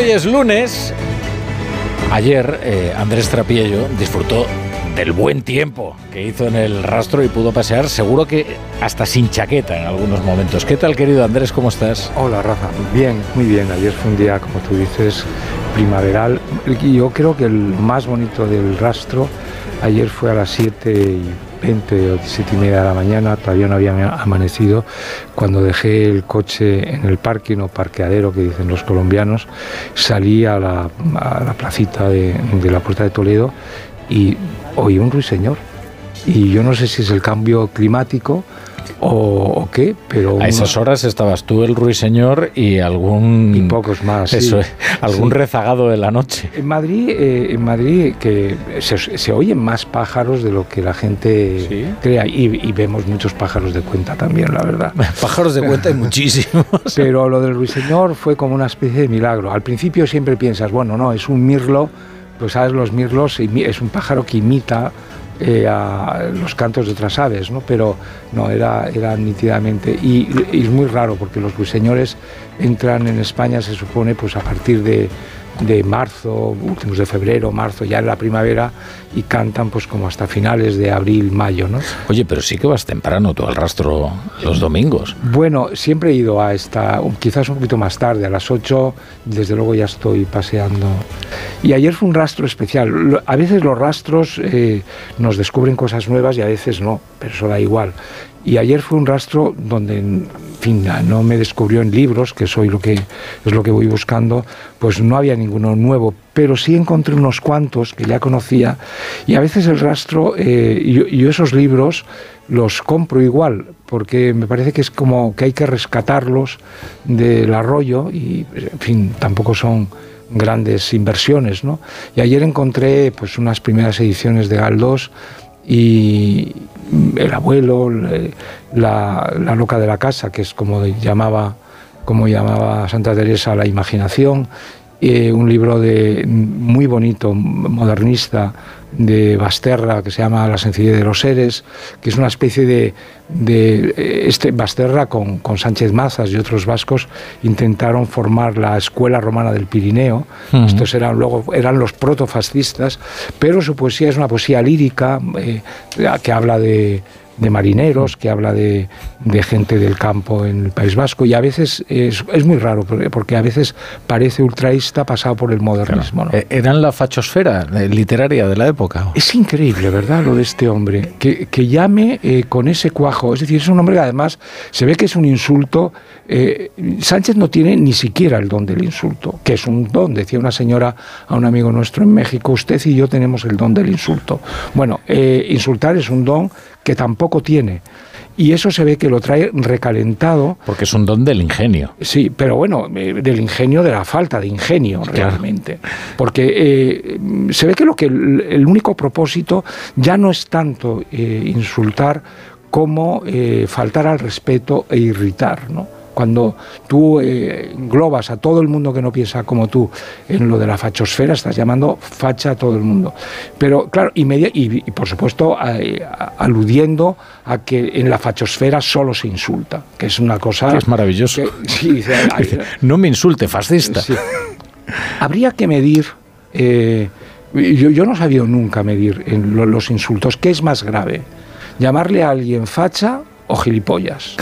hoy es lunes. Ayer eh, Andrés Trapiello disfrutó del buen tiempo que hizo en el rastro y pudo pasear, seguro que hasta sin chaqueta en algunos momentos. ¿Qué tal, querido Andrés? ¿Cómo estás? Hola, Rafa. Bien, muy bien. Ayer fue un día, como tú dices, primaveral. Yo creo que el más bonito del rastro ayer fue a las 7 y 20 o 7 y media de la mañana, todavía no había amanecido, cuando dejé el coche en el parking o parqueadero que dicen los colombianos, salí a la, placita de, de la Puerta de Toledo y oí un ruiseñor. Y yo no sé si es el cambio climático o, qué, pero... A esas horas estabas tú, el ruiseñor y algún... Y pocos más, Eso algún rezagado de la noche. En Madrid, eh, en Madrid que se, oyen más pájaros de lo que la gente crea y, vemos muchos pájaros de cuenta también, la verdad. pájaros de cuenta hay muchísimos. pero lo del ruiseñor fue como una especie de milagro. Al principio siempre piensas, bueno, no, es un mirlo, pues sabes, los mirlos es un pájaro que imita eh, a los cantos de otras aves, ¿no? pero no, era, era y, es muy raro porque los ruiseñores entran en España, se supone, pues a partir de, de marzo, últimos de febrero, marzo, ya en la primavera, y cantan pues como hasta finales de abril, mayo, ¿no? Oye, pero sí que vas temprano tú al rastro los domingos. Bueno, siempre he ido a esta, quizás un poquito más tarde, a las 8, desde luego ya estoy paseando. Y ayer fue un rastro especial. A veces los rastros eh, nos descubren cosas nuevas y a veces no, pero eso da igual. Y ayer fue un rastro donde, fin, no me descubrió en libros, que soy lo que es lo que voy buscando, pues no había ninguno nuevo, pero sí encontré unos cuantos que ya conocía. Y a veces el rastro, eh, yo, esos libros los compro igual, porque me parece que es como que hay que rescatarlos del arroyo y, en fin, tampoco son grandes inversiones, ¿no? Y ayer encontré pues unas primeras ediciones de Galdós y el abuelo, la, loca de la casa, que es como llamaba, como llamaba Santa Teresa la imaginación, eh, un libro de, muy bonito, modernista, de Basterra que se llama La sencillez de los seres, que es una especie de, de este Basterra con, con, Sánchez Mazas y otros vascos intentaron formar la escuela romana del Pirineo. Estos eran luego eran los protofascistas, pero su poesía es una poesía lírica eh, que habla de de marineros, que habla de, de, gente del campo en el País Vasco, y a veces es, es muy raro, porque a veces parece ultraísta pasado por el modernismo. Eh, Eran la fachosfera eh, literaria de la época. Es increíble, ¿verdad?, lo de este hombre, que, que llame eh, con ese cuajo, es decir, es un hombre que además se ve que es un insulto. Sánchez no tiene ni siquiera el don del insulto, que es un don, decía una señora a un amigo nuestro en México, usted y yo tenemos el don del insulto. Bueno, insultar es un don que tampoco tiene. Y eso se ve que lo trae recalentado. Porque es un don del ingenio. Sí, pero bueno, eh, del ingenio, de la falta de ingenio, realmente. Porque eh, se ve que, lo que el, único propósito ya no es tanto eh, insultar como faltar al respeto e irritar, ¿no? Cuando tú eh, englobas a todo el mundo que no piensa como tú en lo de la fachosfera, estás llamando facha a todo el mundo. Pero claro, y, y, por supuesto aludiendo a que en la fachosfera solo se insulta, que es una cosa... es maravilloso. no me insulte, fascista. Habría que medir... Eh, yo, yo, no he sabido nunca medir en los insultos. ¿Qué es más grave? ¿Llamarle a alguien facha o gilipollas?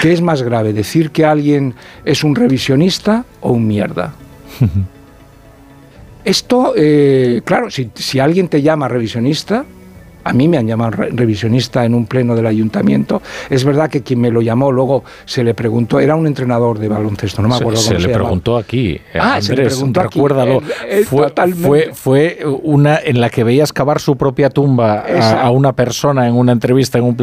¿Qué es más grave, decir que alguien es un revisionista o un mierda? Esto, eh, claro, si, si alguien te llama revisionista, a mí me han llamado revisionista en un pleno del ayuntamiento. Es verdad que quien me lo llamó luego se le preguntó, era un entrenador de baloncesto, no me acuerdo se, cómo se, se le preguntó aquí. Eh, ah, se le preguntó recuérdalo. fue, fue, una en la que veías cavar su propia tumba a, una persona en una entrevista, en un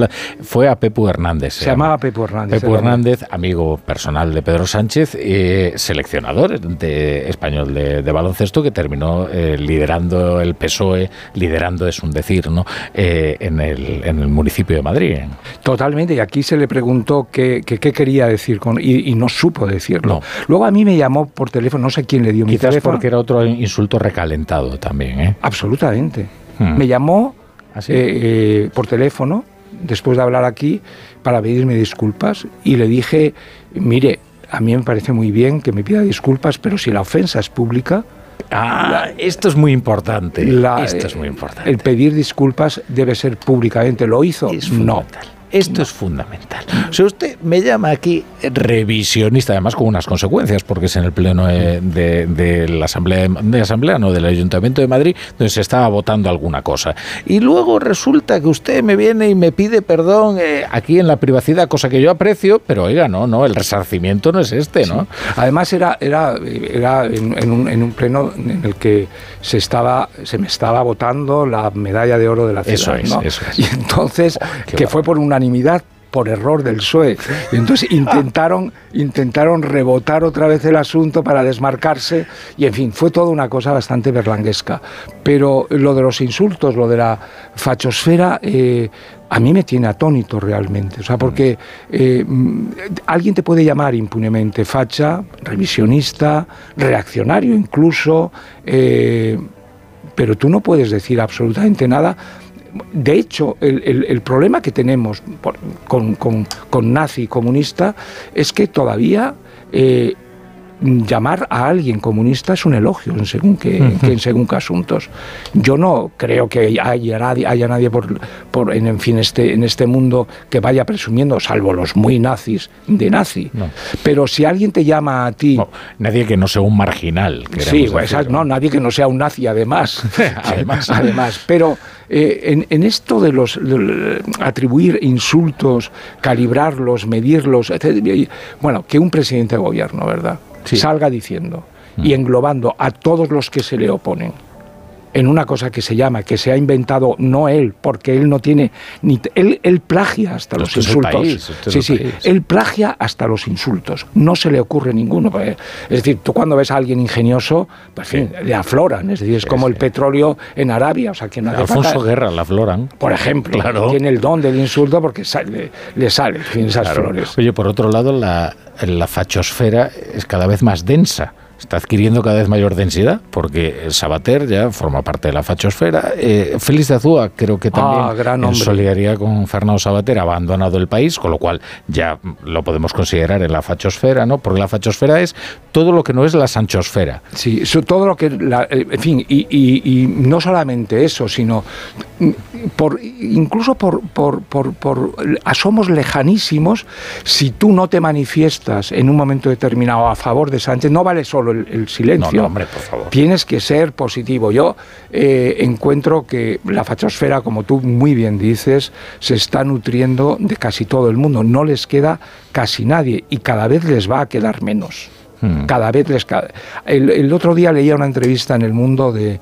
fue a Pepu Hernández. Se, llamaba Pepu Hernández. Pepu Hernández, amigo personal de Pedro Sánchez, eh, seleccionador de español de, baloncesto que terminó eh, liderando el PSOE, liderando es un decir, ¿no? Eh, en, el, en, el, municipio de Madrid. Totalmente, y aquí se le preguntó qué, qué, quería decir con, y, no supo decirlo. Luego a mí me llamó por teléfono, no sé quién le dio mi teléfono. porque era otro insulto recalentado también. ¿eh? Absolutamente. Hmm. Me llamó ¿Ah, eh, por teléfono, después de hablar aquí, para pedirme disculpas, y le dije, mire, a mí me parece muy bien que me pida disculpas, pero si la ofensa es pública, Ah, esto es muy importante. esto es muy importante. El pedir disculpas debe ser públicamente. ¿Lo hizo? no. Esto es fundamental. Si usted me llama aquí revisionista, además con unas consecuencias, porque es en el pleno de, la Asamblea, de Asamblea, no del Ayuntamiento de Madrid, donde se estaba votando alguna cosa. Y luego resulta que usted me viene y me pide perdón eh, aquí en la privacidad, cosa que yo aprecio, pero oiga, no, no, el resarcimiento no es este, ¿no? Además era, era, era en, un, en, un, pleno en el que se estaba, se me estaba votando la medalla de oro de la ciudad. Eso es, eso es. Y entonces, oh, que fue por una por error del PSOE. Y entonces intentaron, intentaron rebotar otra vez el asunto para desmarcarse y, en fin, fue toda una cosa bastante berlanguesca. Pero lo de los insultos, lo de la fachosfera, eh, a mí me tiene atónito realmente. O sea, porque eh, alguien te puede llamar impunemente facha, revisionista, reaccionario incluso, eh, pero tú no puedes decir absolutamente nada de hecho, el, problema que tenemos con, con, nazi comunista es que todavía eh, llamar a alguien comunista es un elogio en según que, según qué asuntos. Yo no creo que haya nadie, haya nadie por, por en, fin este en este mundo que vaya presumiendo, salvo los muy nazis, de nazi. Pero si alguien te llama a ti, nadie que no sea un marginal. Sí, pues, no, nadie que no sea un nazi además. además, además. Pero eh, en, esto de los atribuir insultos, calibrarlos, medirlos, bueno, que un presidente de gobierno, ¿verdad? Salga diciendo y mm. englobando a todos los que se le oponen en una cosa que se llama, que se ha inventado no él, porque él no tiene ni él, él plagia hasta los insultos. sí, sí, él plagia hasta los insultos. No se le ocurre ninguno. Es decir, tú cuando ves a alguien ingenioso, pues le afloran. Es decir, es como el petróleo en Arabia. O sea, que no Alfonso Guerra la afloran. Por ejemplo, tiene el don del insulto porque sale, le sale esas flores. Oye, por otro lado, la, la fachosfera es cada vez más densa está adquiriendo cada vez mayor densidad, porque Sabater ya forma parte de la fachosfera. Eh, Félix de Azúa creo que también ah, gran en solidaridad con Fernando Sabater ha abandonado el país, con lo cual ya lo podemos considerar en la fachosfera, ¿no? Porque la fachosfera es todo lo que no es la sanchosfera. Sí, todo lo que, eh, en fin, y, no solamente eso, sino mm, por, incluso por, por, por, por asomos lejanísimos, si tú no te manifiestas en un momento determinado a favor de Sánchez, no vale solo el, silencio. hombre, por favor. Tienes que ser positivo. Yo eh, encuentro que la fachosfera, como tú muy bien dices, se está nutriendo de casi todo el mundo. No les queda casi nadie y cada vez les va a quedar menos. Hmm. Cada vez les el, el, otro día leía una entrevista en El Mundo de,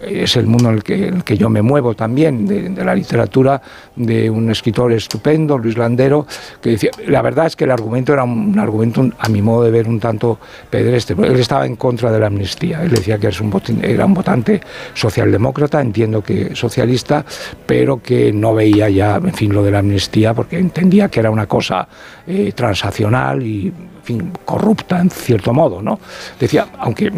es el mundo en el que, el que yo me muevo también, de, la literatura, de un escritor estupendo, Luis Landero, que decía, la verdad es que el argumento era un, argumento, a mi modo de ver, un tanto pedestre, él estaba en contra de la amnistía, él decía que era un, era un votante socialdemócrata, entiendo que socialista, pero que no veía ya, en fin, lo de la amnistía, porque entendía que era una cosa eh, transaccional y, en fin, corrupta en cierto modo, ¿no? Decía, aunque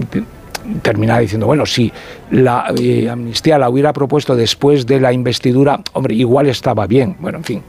terminaba diciendo, bueno, si la eh, amnistía la hubiera propuesto después de la investidura, hombre, igual estaba bien. Bueno, en fin,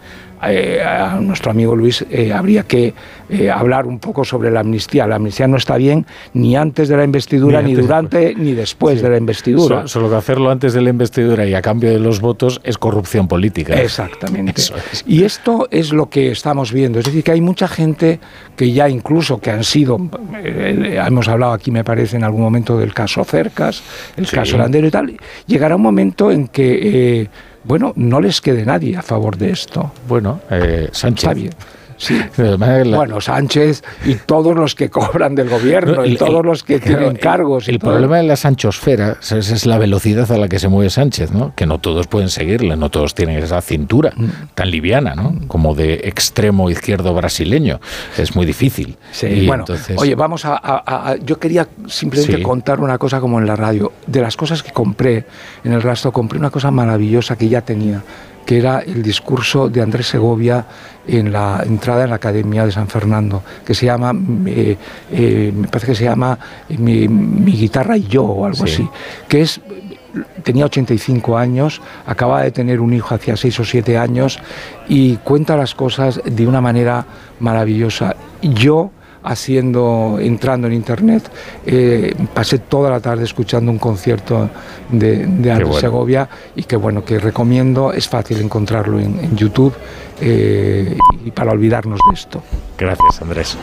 eh, a nuestro amigo Luis eh, habría que eh, hablar un poco sobre la amnistía. La amnistía no está bien ni antes de la investidura, ni, durante, ni después de la investidura. Solo, que hacerlo antes de la investidura y a cambio de los votos es corrupción política. Exactamente. Y esto es lo que estamos viendo. Es decir, que hay mucha gente que ya incluso que han sido, hemos hablado aquí me parece en algún momento del caso Cercas, el caso Landero y tal, llegará un momento en que bueno, no les quede nadie a favor de esto. Bueno, eh, Sánchez. bien. Sí. Bueno, Sánchez y todos los que cobran del gobierno y todos los que tienen cargos. el problema de la sanchosfera es, la velocidad a la que se mueve Sánchez, ¿no? Que no todos pueden seguirle, no todos tienen esa cintura mm. tan liviana, ¿no? Como de extremo izquierdo brasileño. Es muy difícil. Sí, bueno, oye, vamos a, Yo quería simplemente contar una cosa como en la radio. De las cosas que compré en el rastro, compré una cosa maravillosa que ya tenía que era el discurso de Andrés Segovia en la entrada en la Academia de San Fernando, que se llama, eh, eh, me parece que se llama eh, mi, guitarra y yo o algo así, que es tenía 85 años, acaba de tener un hijo hacía 6 o 7 años y cuenta las cosas de una manera maravillosa. Yo haciendo, entrando en internet. Eh, pasé toda la tarde escuchando un concierto de, de Segovia y que bueno, que recomiendo, es fácil encontrarlo en, YouTube eh, y para olvidarnos de esto. Gracias, Andrés.